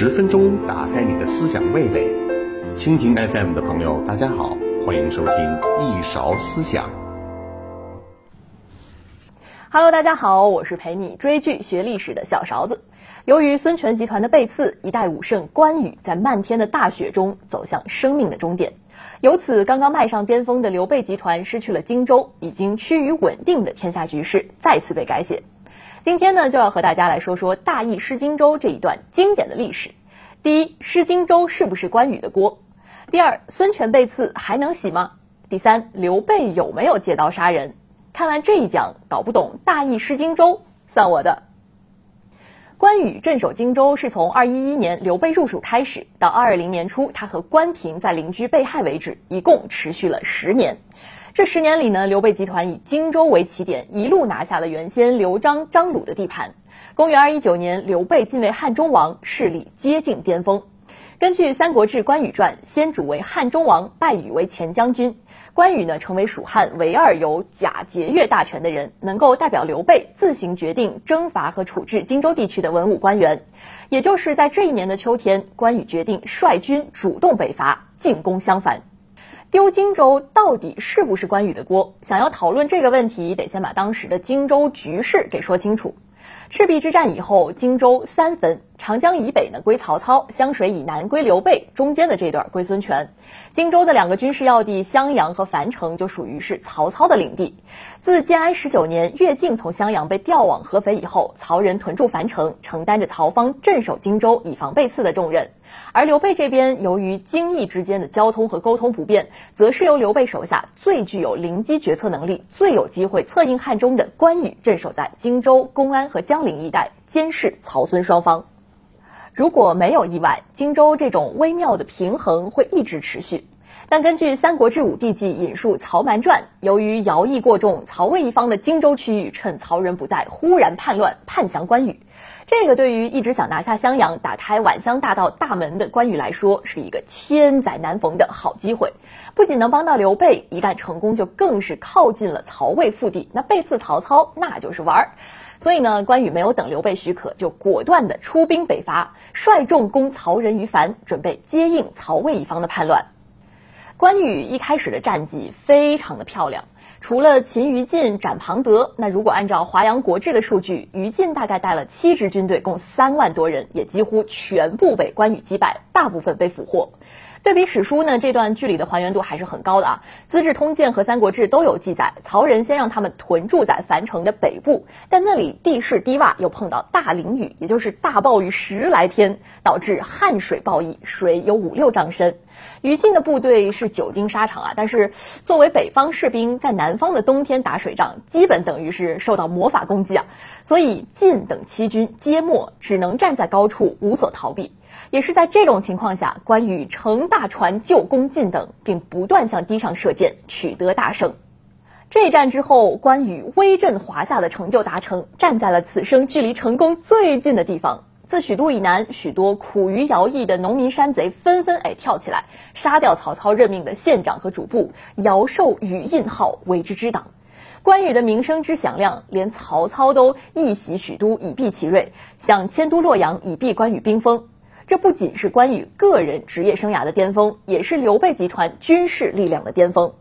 十分钟打开你的思想味蕾，蜻蜓 FM 的朋友，大家好，欢迎收听一勺思想。Hello，大家好，我是陪你追剧学历史的小勺子。由于孙权集团的背刺，一代武圣关羽在漫天的大雪中走向生命的终点。由此，刚刚迈上巅峰的刘备集团失去了荆州，已经趋于稳定的天下局势再次被改写。今天呢，就要和大家来说说大意失荆州这一段经典的历史。第一，失荆州是不是关羽的锅？第二，孙权被刺还能洗吗？第三，刘备有没有借刀杀人？看完这一讲，搞不懂大意失荆州，算我的。关羽镇守荆州是从二一一年刘备入蜀开始，到二二零年初他和关平在邻居被害为止，一共持续了十年。这十年里呢，刘备集团以荆州为起点，一路拿下了原先刘璋、张鲁的地盘。公元二一九年，刘备晋为汉中王，势力接近巅峰。根据《三国志·关羽传》，先主为汉中王，拜羽为前将军。关羽呢，成为蜀汉唯二有假节钺大权的人，能够代表刘备自行决定征伐和处置荆州地区的文武官员。也就是在这一年的秋天，关羽决定率军主动北伐，进攻襄樊。丢荆州到底是不是关羽的锅？想要讨论这个问题，得先把当时的荆州局势给说清楚。赤壁之战以后，荆州三分，长江以北呢归曹操，湘水以南归刘备，中间的这段归孙权。荆州的两个军事要地襄阳和樊城就属于是曹操的领地。自建安十九年，乐进从襄阳被调往合肥以后，曹仁屯驻樊城，承担着曹方镇守荆州以防被刺的重任。而刘备这边，由于荆益之间的交通和沟通不便，则是由刘备手下最具有临机决策能力、最有机会策应汉中的关羽镇守在荆州、公安和江陵一带，监视曹孙双方。如果没有意外，荆州这种微妙的平衡会一直持续。但根据《三国志·武帝纪》引述《曹瞒传》，由于徭役过重，曹魏一方的荆州区域趁曹仁不在，忽然叛乱，叛降关羽。这个对于一直想拿下襄阳、打开宛乡大道大门的关羽来说，是一个千载难逢的好机会。不仅能帮到刘备，一旦成功，就更是靠近了曹魏腹地。那背刺曹操，那就是玩儿。所以呢，关羽没有等刘备许可，就果断的出兵北伐，率众攻曹仁于樊，准备接应曹魏一方的叛乱。关羽一开始的战绩非常的漂亮。除了擒于禁、斩庞德，那如果按照《华阳国志》的数据，于禁大概带了七支军队，共三万多人，也几乎全部被关羽击败，大部分被俘获。对比史书呢，这段剧里的还原度还是很高的啊。《资治通鉴》和《三国志》都有记载，曹仁先让他们屯驻在樊城的北部，但那里地势低洼，又碰到大淋雨，也就是大暴雨十来天，导致汉水暴溢，水有五六丈深。于禁的部队是久经沙场啊，但是作为北方士兵，在南方的冬天打水仗，基本等于是受到魔法攻击啊。所以晋等七军皆没，只能站在高处，无所逃避。也是在这种情况下，关羽乘大船救攻晋等，并不断向堤上射箭，取得大胜。这一战之后，关羽威震华夏的成就达成，站在了此生距离成功最近的地方。自许都以南，许多苦于徭役的农民山贼纷纷哎跳起来，杀掉曹操任命的县长和主簿，尧授与印号为之之党。关羽的名声之响亮，连曹操都一袭许都以避其锐，想迁都洛阳以避关羽兵锋。这不仅是关羽个人职业生涯的巅峰，也是刘备集团军事力量的巅峰。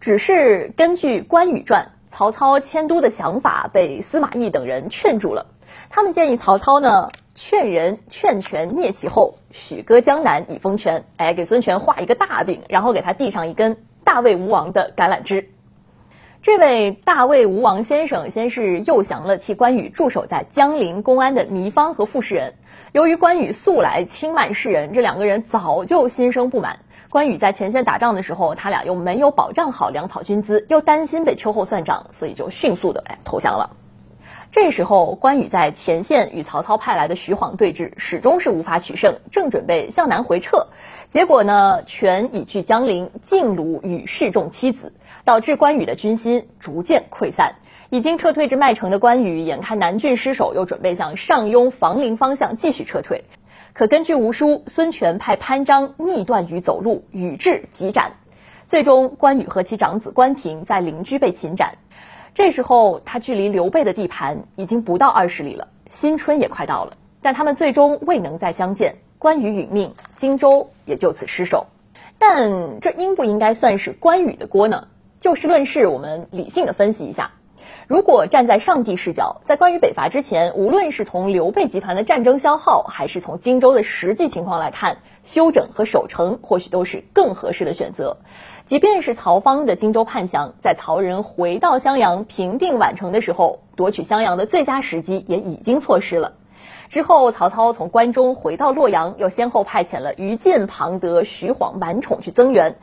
只是根据《关羽传》，曹操迁都的想法被司马懿等人劝住了。他们建议曹操呢，劝人劝权聂其后，许割江南以封权。哎，给孙权画一个大饼，然后给他递上一根大魏吴王的橄榄枝。这位大魏吴王先生，先是诱降了替关羽驻守在江陵公安的糜芳和傅士仁。由于关羽素来轻慢士人，这两个人早就心生不满。关羽在前线打仗的时候，他俩又没有保障好粮草军资，又担心被秋后算账，所以就迅速的哎投降了。这时候，关羽在前线与曹操派来的徐晃对峙，始终是无法取胜，正准备向南回撤，结果呢，权已去江陵，进鲁与示众妻子。导致关羽的军心逐渐溃散，已经撤退至麦城的关羽，眼看南郡失守，又准备向上庸、房陵方向继续撤退。可根据吴书，孙权派潘璋逆断羽走路，羽至即斩。最终，关羽和其长子关平在邻居被擒斩。这时候，他距离刘备的地盘已经不到二十里了，新春也快到了。但他们最终未能再相见，关羽殒命，荆州也就此失守。但这应不应该算是关羽的锅呢？就事论事，我们理性的分析一下。如果站在上帝视角，在关羽北伐之前，无论是从刘备集团的战争消耗，还是从荆州的实际情况来看，休整和守城或许都是更合适的选择。即便是曹方的荆州叛降，在曹仁回到襄阳平定宛城的时候，夺取襄阳的最佳时机也已经错失了。之后，曹操从关中回到洛阳，又先后派遣了于禁、庞德、徐晃、满宠去增援。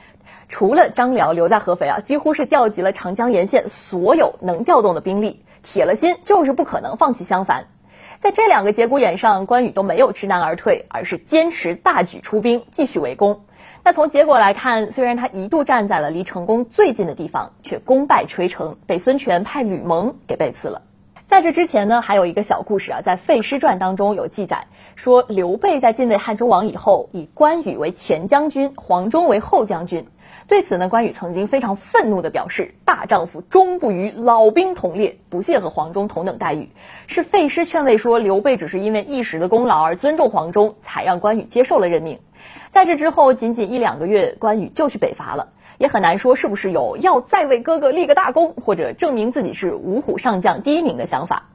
除了张辽留在合肥啊，几乎是调集了长江沿线所有能调动的兵力，铁了心就是不可能放弃襄樊。在这两个节骨眼上，关羽都没有知难而退，而是坚持大举出兵，继续围攻。那从结果来看，虽然他一度站在了离成功最近的地方，却功败垂成，被孙权派吕蒙给背刺了。在这之前呢，还有一个小故事啊，在《废师传》当中有记载，说刘备在晋位汉中王以后，以关羽为前将军，黄忠为后将军。对此呢，关羽曾经非常愤怒地表示：“大丈夫终不与老兵同列，不屑和黄忠同等待遇。”是废师劝慰说，刘备只是因为一时的功劳而尊重黄忠，才让关羽接受了任命。在这之后，仅仅一两个月，关羽就去北伐了。也很难说是不是有要再为哥哥立个大功，或者证明自己是五虎上将第一名的想法。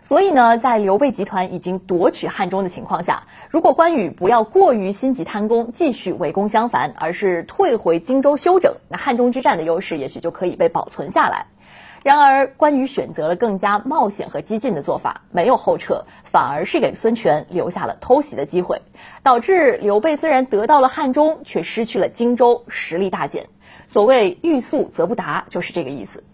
所以呢，在刘备集团已经夺取汉中的情况下，如果关羽不要过于心急贪功，继续围攻襄樊，而是退回荆州休整，那汉中之战的优势也许就可以被保存下来。然而，关羽选择了更加冒险和激进的做法，没有后撤，反而是给孙权留下了偷袭的机会，导致刘备虽然得到了汉中，却失去了荆州，实力大减。所谓欲速则不达，就是这个意思。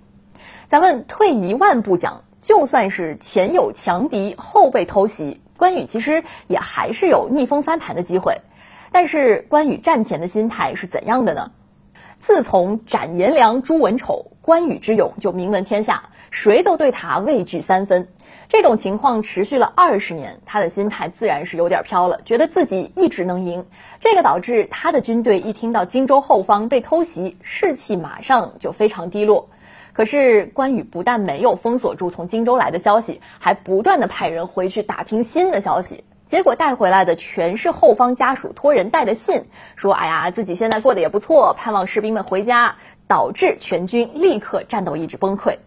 咱们退一万步讲，就算是前有强敌，后被偷袭，关羽其实也还是有逆风翻盘的机会。但是关羽战前的心态是怎样的呢？自从斩颜良、诛文丑，关羽之勇就名闻天下，谁都对他畏惧三分。这种情况持续了二十年，他的心态自然是有点飘了，觉得自己一直能赢。这个导致他的军队一听到荆州后方被偷袭，士气马上就非常低落。可是关羽不但没有封锁住从荆州来的消息，还不断的派人回去打听新的消息。结果带回来的全是后方家属托人带的信，说：“哎呀，自己现在过得也不错，盼望士兵们回家。”导致全军立刻战斗意志崩溃。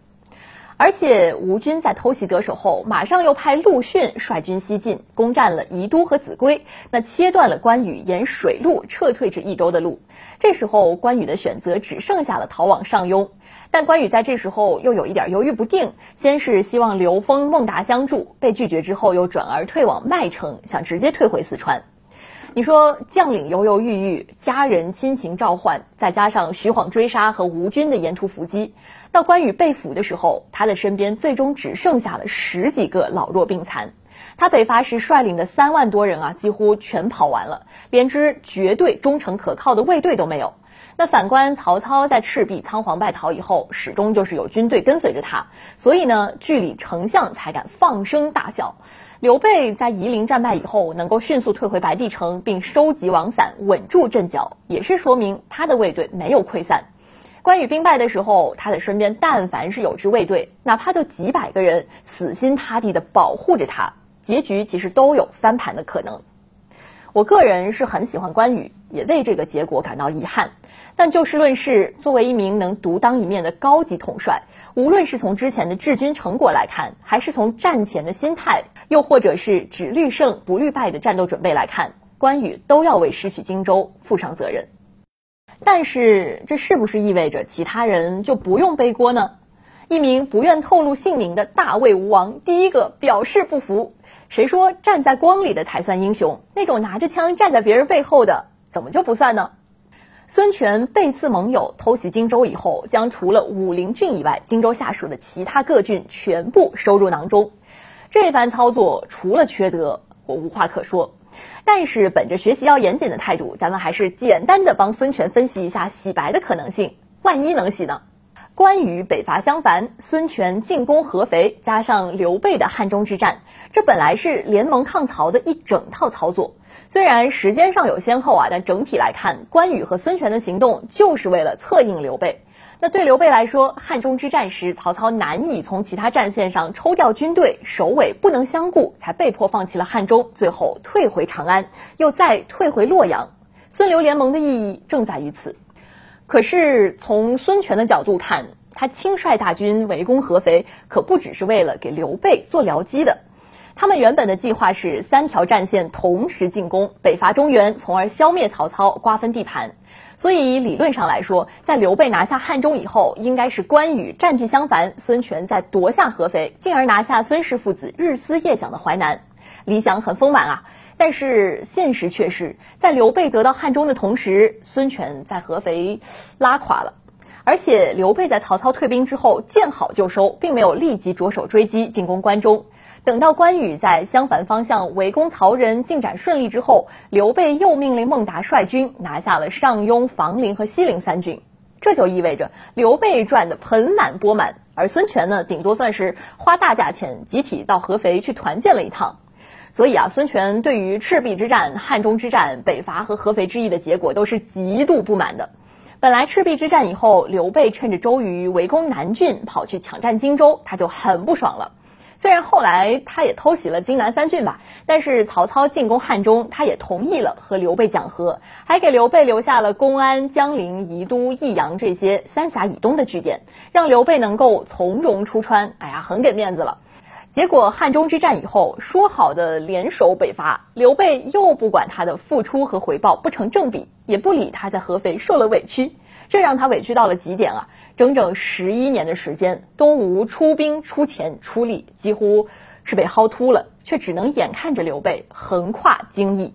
而且吴军在偷袭得手后，马上又派陆逊率军西进，攻占了宜都和秭归，那切断了关羽沿水路撤退至益州的路。这时候关羽的选择只剩下了逃往上庸。但关羽在这时候又有一点犹豫不定，先是希望刘封、孟达相助，被拒绝之后，又转而退往麦城，想直接退回四川。你说将领犹犹豫豫，家人亲情召唤，再加上徐晃追杀和吴军的沿途伏击，到关羽被俘的时候，他的身边最终只剩下了十几个老弱病残。他北伐时率领的三万多人啊，几乎全跑完了，连支绝对忠诚可靠的卫队都没有。那反观曹操在赤壁仓皇败逃以后，始终就是有军队跟随着他，所以呢，据理丞相才敢放声大笑。刘备在夷陵战败以后，能够迅速退回白帝城，并收集王散，稳住阵脚，也是说明他的卫队没有溃散。关羽兵败的时候，他的身边但凡是有支卫队，哪怕就几百个人，死心塌地的保护着他，结局其实都有翻盘的可能。我个人是很喜欢关羽，也为这个结果感到遗憾。但就事论事，作为一名能独当一面的高级统帅，无论是从之前的治军成果来看，还是从战前的心态，又或者是只虑胜不虑败的战斗准备来看，关羽都要为失去荆州负上责任。但是，这是不是意味着其他人就不用背锅呢？一名不愿透露姓名的大魏吴王，第一个表示不服。谁说站在光里的才算英雄？那种拿着枪站在别人背后的，怎么就不算呢？孙权背刺盟友，偷袭荆州以后，将除了武陵郡以外，荆州下属的其他各郡全部收入囊中。这番操作除了缺德，我无话可说。但是本着学习要严谨的态度，咱们还是简单的帮孙权分析一下洗白的可能性。万一能洗呢？关羽北伐襄樊，孙权进攻合肥，加上刘备的汉中之战，这本来是联盟抗曹的一整套操作。虽然时间上有先后啊，但整体来看，关羽和孙权的行动就是为了策应刘备。那对刘备来说，汉中之战时，曹操难以从其他战线上抽调军队，首尾不能相顾，才被迫放弃了汉中，最后退回长安，又再退回洛阳。孙刘联盟的意义正在于此。可是从孙权的角度看，他亲率大军围攻合肥，可不只是为了给刘备做僚机的。他们原本的计划是三条战线同时进攻，北伐中原，从而消灭曹操，瓜分地盘。所以理论上来说，在刘备拿下汉中以后，应该是关羽占据襄樊，孙权再夺下合肥，进而拿下孙氏父子日思夜想的淮南。理想很丰满啊，但是现实却是在刘备得到汉中的同时，孙权在合肥拉垮了。而且刘备在曹操退兵之后见好就收，并没有立即着手追击进攻关中。等到关羽在襄樊方向围攻曹仁进展顺利之后，刘备又命令孟达率军拿下了上庸、房陵和西陵三郡。这就意味着刘备赚得盆满钵满，而孙权呢，顶多算是花大价钱集体到合肥去团建了一趟。所以啊，孙权对于赤壁之战、汉中之战、北伐和合肥之役的结果都是极度不满的。本来赤壁之战以后，刘备趁着周瑜围攻南郡，跑去抢占荆州，他就很不爽了。虽然后来他也偷袭了荆南三郡吧，但是曹操进攻汉中，他也同意了和刘备讲和，还给刘备留下了公安、江陵、宜都、益阳这些三峡以东的据点，让刘备能够从容出川。哎呀，很给面子了。结果汉中之战以后，说好的联手北伐，刘备又不管他的付出和回报不成正比，也不理他在合肥受了委屈，这让他委屈到了极点啊！整整十一年的时间，东吴出兵、出钱、出力，几乎是被薅秃了，却只能眼看着刘备横跨荆益。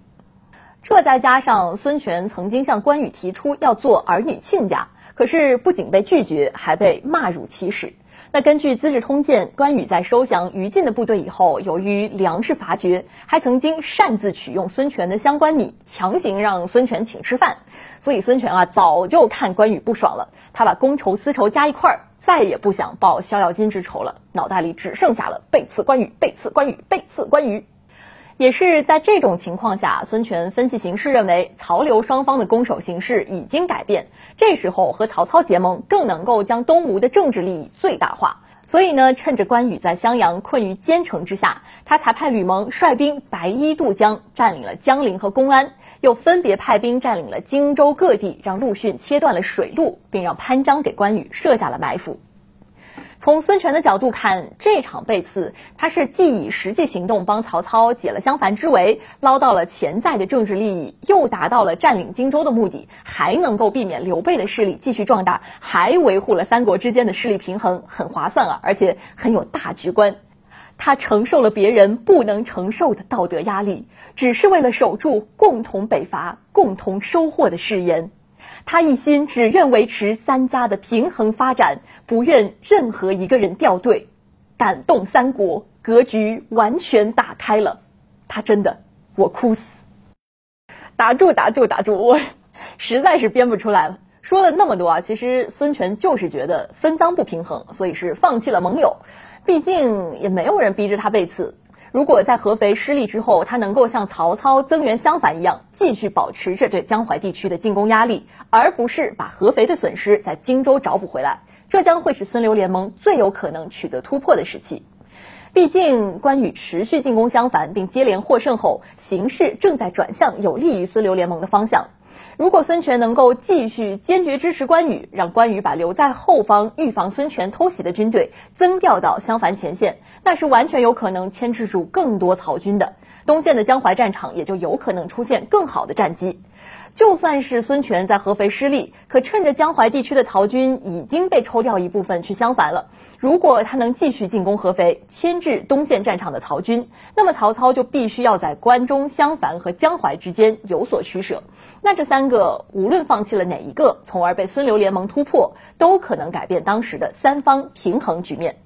这再加上孙权曾经向关羽提出要做儿女亲家，可是不仅被拒绝，还被骂辱其使。那根据《资治通鉴》，关羽在收降于禁的部队以后，由于粮食乏绝，还曾经擅自取用孙权的相关米，强行让孙权请吃饭。所以孙权啊，早就看关羽不爽了，他把公仇私仇加一块儿，再也不想报逍遥津之仇了，脑袋里只剩下了背刺关羽、背刺关羽、背刺关羽。也是在这种情况下，孙权分析形势，认为曹刘双方的攻守形势已经改变，这时候和曹操结盟更能够将东吴的政治利益最大化。所以呢，趁着关羽在襄阳困于坚城之下，他才派吕蒙率兵白衣渡江，占领了江陵和公安，又分别派兵占领了荆州各地，让陆逊切断了水路，并让潘璋给关羽设下了埋伏。从孙权的角度看，这场背刺，他是既以实际行动帮曹操解了襄樊之围，捞到了潜在的政治利益，又达到了占领荆州的目的，还能够避免刘备的势力继续壮大，还维护了三国之间的势力平衡，很划算啊，而且很有大局观。他承受了别人不能承受的道德压力，只是为了守住共同北伐、共同收获的誓言。他一心只愿维持三家的平衡发展，不愿任何一个人掉队，感动三国，格局完全打开了。他真的，我哭死！打住，打住，打住！我 实在是编不出来了。说了那么多啊，其实孙权就是觉得分赃不平衡，所以是放弃了盟友。毕竟也没有人逼着他背刺。如果在合肥失利之后，他能够像曹操增援襄樊一样，继续保持着对江淮地区的进攻压力，而不是把合肥的损失在荆州找补回来，这将会是孙刘联盟最有可能取得突破的时期。毕竟，关羽持续进攻襄樊并接连获胜后，形势正在转向有利于孙刘联盟的方向。如果孙权能够继续坚决支持关羽，让关羽把留在后方预防孙权偷袭的军队增调到襄樊前线，那是完全有可能牵制住更多曹军的。东线的江淮战场也就有可能出现更好的战机。就算是孙权在合肥失利，可趁着江淮地区的曹军已经被抽调一部分去襄樊了，如果他能继续进攻合肥，牵制东线战场的曹军，那么曹操就必须要在关中、襄樊和江淮之间有所取舍。那这三个无论放弃了哪一个，从而被孙刘联盟突破，都可能改变当时的三方平衡局面。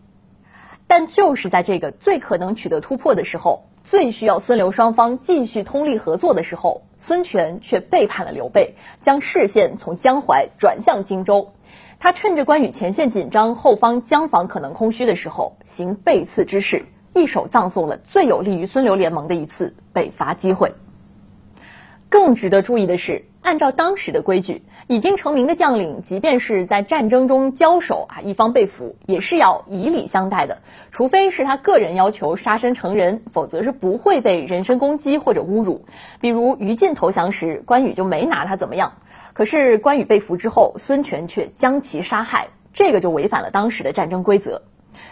但就是在这个最可能取得突破的时候。最需要孙刘双方继续通力合作的时候，孙权却背叛了刘备，将视线从江淮转向荆州。他趁着关羽前线紧张、后方江防可能空虚的时候，行背刺之事，一手葬送了最有利于孙刘联盟的一次北伐机会。更值得注意的是，按照当时的规矩，已经成名的将领，即便是在战争中交手啊，一方被俘，也是要以礼相待的。除非是他个人要求杀身成仁，否则是不会被人身攻击或者侮辱。比如于禁投降时，关羽就没拿他怎么样。可是关羽被俘之后，孙权却将其杀害，这个就违反了当时的战争规则。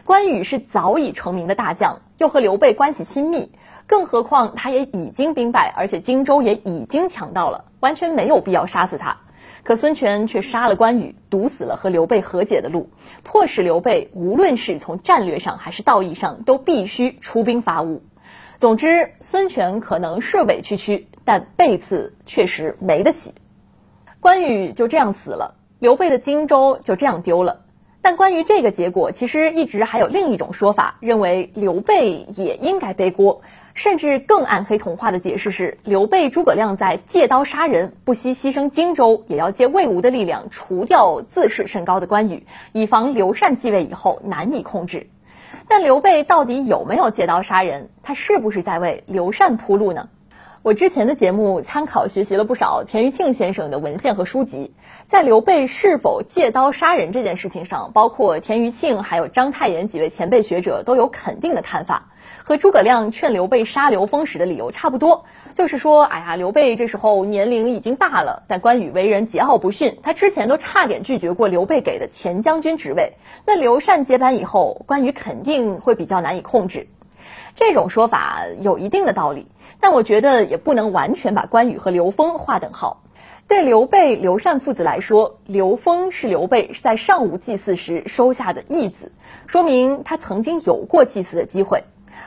关羽是早已成名的大将，又和刘备关系亲密。更何况他也已经兵败，而且荆州也已经抢到了，完全没有必要杀死他。可孙权却杀了关羽，堵死了和刘备和解的路，迫使刘备无论是从战略上还是道义上都必须出兵伐吴。总之，孙权可能是委屈屈，但背刺确实没得洗。关羽就这样死了，刘备的荆州就这样丢了。但关于这个结果，其实一直还有另一种说法，认为刘备也应该背锅。甚至更暗黑童话的解释是，刘备、诸葛亮在借刀杀人，不惜牺牲荆州，也要借魏吴的力量除掉自视甚高的关羽，以防刘禅继位以后难以控制。但刘备到底有没有借刀杀人？他是不是在为刘禅铺路呢？我之前的节目参考学习了不少田余庆先生的文献和书籍，在刘备是否借刀杀人这件事情上，包括田余庆还有章太炎几位前辈学者都有肯定的看法，和诸葛亮劝刘备杀刘封时的理由差不多，就是说，哎呀，刘备这时候年龄已经大了，但关羽为人桀骜不驯，他之前都差点拒绝过刘备给的前将军职位，那刘禅接班以后，关羽肯定会比较难以控制。这种说法有一定的道理，但我觉得也不能完全把关羽和刘封划等号。对刘备、刘禅父子来说，刘封是刘备在上吴祭祀时收下的义子，说明他曾经有过祭祀的机会。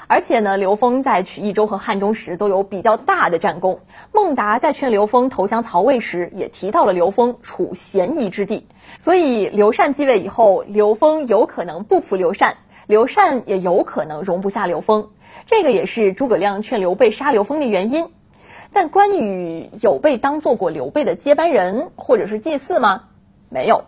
而且呢，刘封在取益州和汉中时都有比较大的战功。孟达在劝刘封投降曹魏时，也提到了刘封处嫌疑之地。所以刘禅继位以后，刘封有可能不服刘禅。刘禅也有可能容不下刘封，这个也是诸葛亮劝刘备杀刘封的原因。但关羽有被当做过刘备的接班人或者是祭祀吗？没有。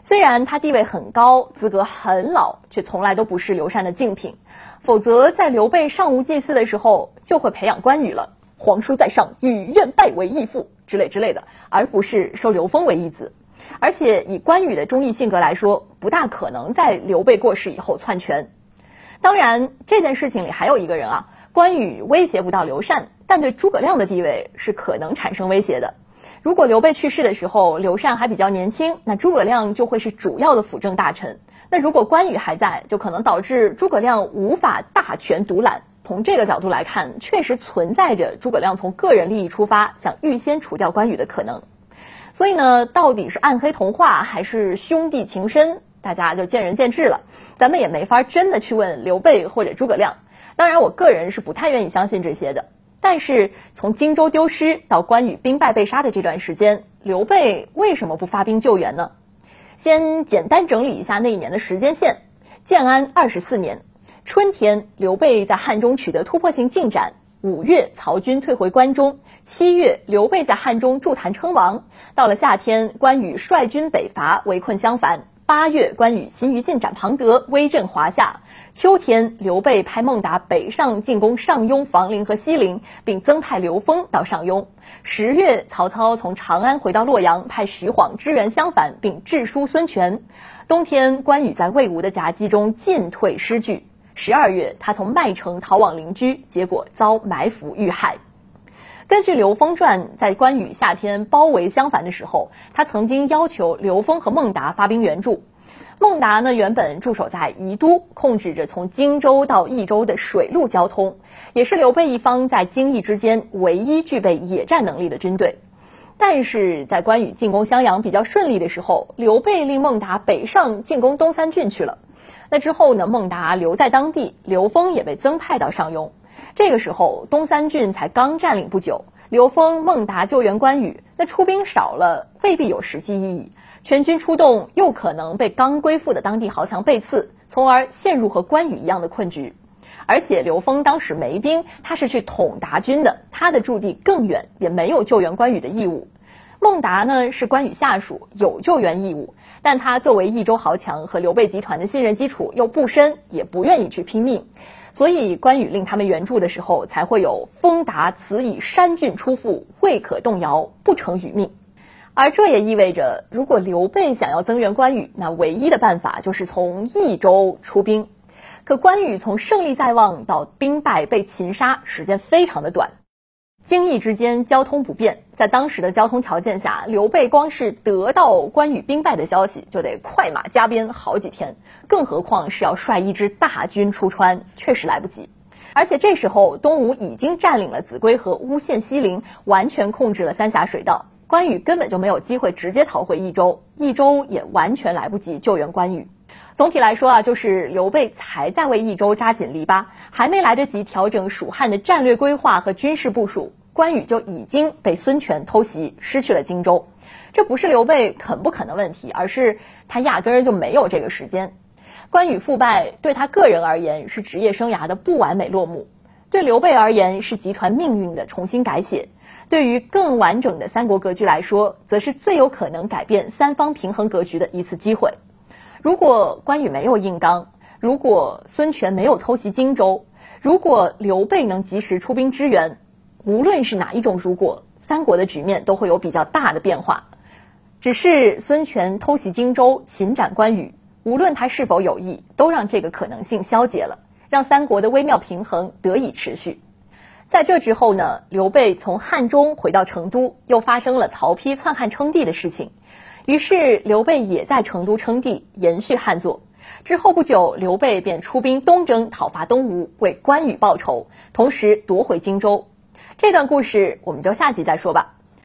虽然他地位很高，资格很老，却从来都不是刘禅的竞品。否则，在刘备尚无祭祀的时候，就会培养关羽了。皇叔在上，与愿拜为义父之类之类的，而不是收刘封为义子。而且以关羽的忠义性格来说，不大可能在刘备过世以后篡权。当然，这件事情里还有一个人啊，关羽威胁不到刘禅，但对诸葛亮的地位是可能产生威胁的。如果刘备去世的时候，刘禅还比较年轻，那诸葛亮就会是主要的辅政大臣。那如果关羽还在，就可能导致诸葛亮无法大权独揽。从这个角度来看，确实存在着诸葛亮从个人利益出发，想预先除掉关羽的可能。所以呢，到底是暗黑童话还是兄弟情深，大家就见仁见智了。咱们也没法真的去问刘备或者诸葛亮。当然，我个人是不太愿意相信这些的。但是从荆州丢失到关羽兵败被杀的这段时间，刘备为什么不发兵救援呢？先简单整理一下那一年的时间线：建安二十四年春天，刘备在汉中取得突破性进展。五月，曹军退回关中；七月，刘备在汉中筑坛称王。到了夏天，关羽率军北伐，围困襄樊。八月，关羽勤于进展庞德，威震华夏。秋天，刘备派孟达北上进攻上庸、房陵和西陵，并增派刘封到上庸。十月，曹操从长安回到洛阳，派徐晃支援襄樊，并致书孙权。冬天，关羽在魏吴的夹击中进退失据。十二月，他从麦城逃往邻居，结果遭埋伏遇害。根据《刘封传》，在关羽夏天包围襄樊的时候，他曾经要求刘封和孟达发兵援助。孟达呢，原本驻守在宜都，控制着从荆州到益州的水陆交通，也是刘备一方在荆益之间唯一具备野战能力的军队。但是在关羽进攻襄阳比较顺利的时候，刘备令孟达北上进攻东三郡去了。那之后呢？孟达留在当地，刘封也被增派到上庸。这个时候，东三郡才刚占领不久，刘封、孟达救援关羽，那出兵少了，未必有实际意义。全军出动，又可能被刚归附的当地豪强背刺，从而陷入和关羽一样的困局。而且刘封当时没兵，他是去统达军的，他的驻地更远，也没有救援关羽的义务。孟达呢是关羽下属，有救援义务，但他作为益州豪强和刘备集团的信任基础又不深，也不愿意去拼命，所以关羽令他们援助的时候，才会有“风达此以山郡出复，未可动摇，不成于命”。而这也意味着，如果刘备想要增援关羽，那唯一的办法就是从益州出兵。可关羽从胜利在望到兵败被擒杀，时间非常的短。京邑之间交通不便，在当时的交通条件下，刘备光是得到关羽兵败的消息，就得快马加鞭好几天，更何况是要率一支大军出川，确实来不及。而且这时候，东吴已经占领了秭归和乌县西陵，完全控制了三峡水道。关羽根本就没有机会直接逃回益州，益州也完全来不及救援关羽。总体来说啊，就是刘备才在为益州扎紧篱笆，还没来得及调整蜀汉的战略规划和军事部署，关羽就已经被孙权偷袭，失去了荆州。这不是刘备肯不肯的问题，而是他压根儿就没有这个时间。关羽腐败对他个人而言是职业生涯的不完美落幕，对刘备而言是集团命运的重新改写。对于更完整的三国格局来说，则是最有可能改变三方平衡格局的一次机会。如果关羽没有硬刚，如果孙权没有偷袭荆州，如果刘备能及时出兵支援，无论是哪一种如果，三国的局面都会有比较大的变化。只是孙权偷袭荆州，擒斩关羽，无论他是否有意，都让这个可能性消解了，让三国的微妙平衡得以持续。在这之后呢，刘备从汉中回到成都，又发生了曹丕篡汉称帝的事情，于是刘备也在成都称帝，延续汉作。之后不久，刘备便出兵东征，讨伐东吴，为关羽报仇，同时夺回荆州。这段故事我们就下集再说吧。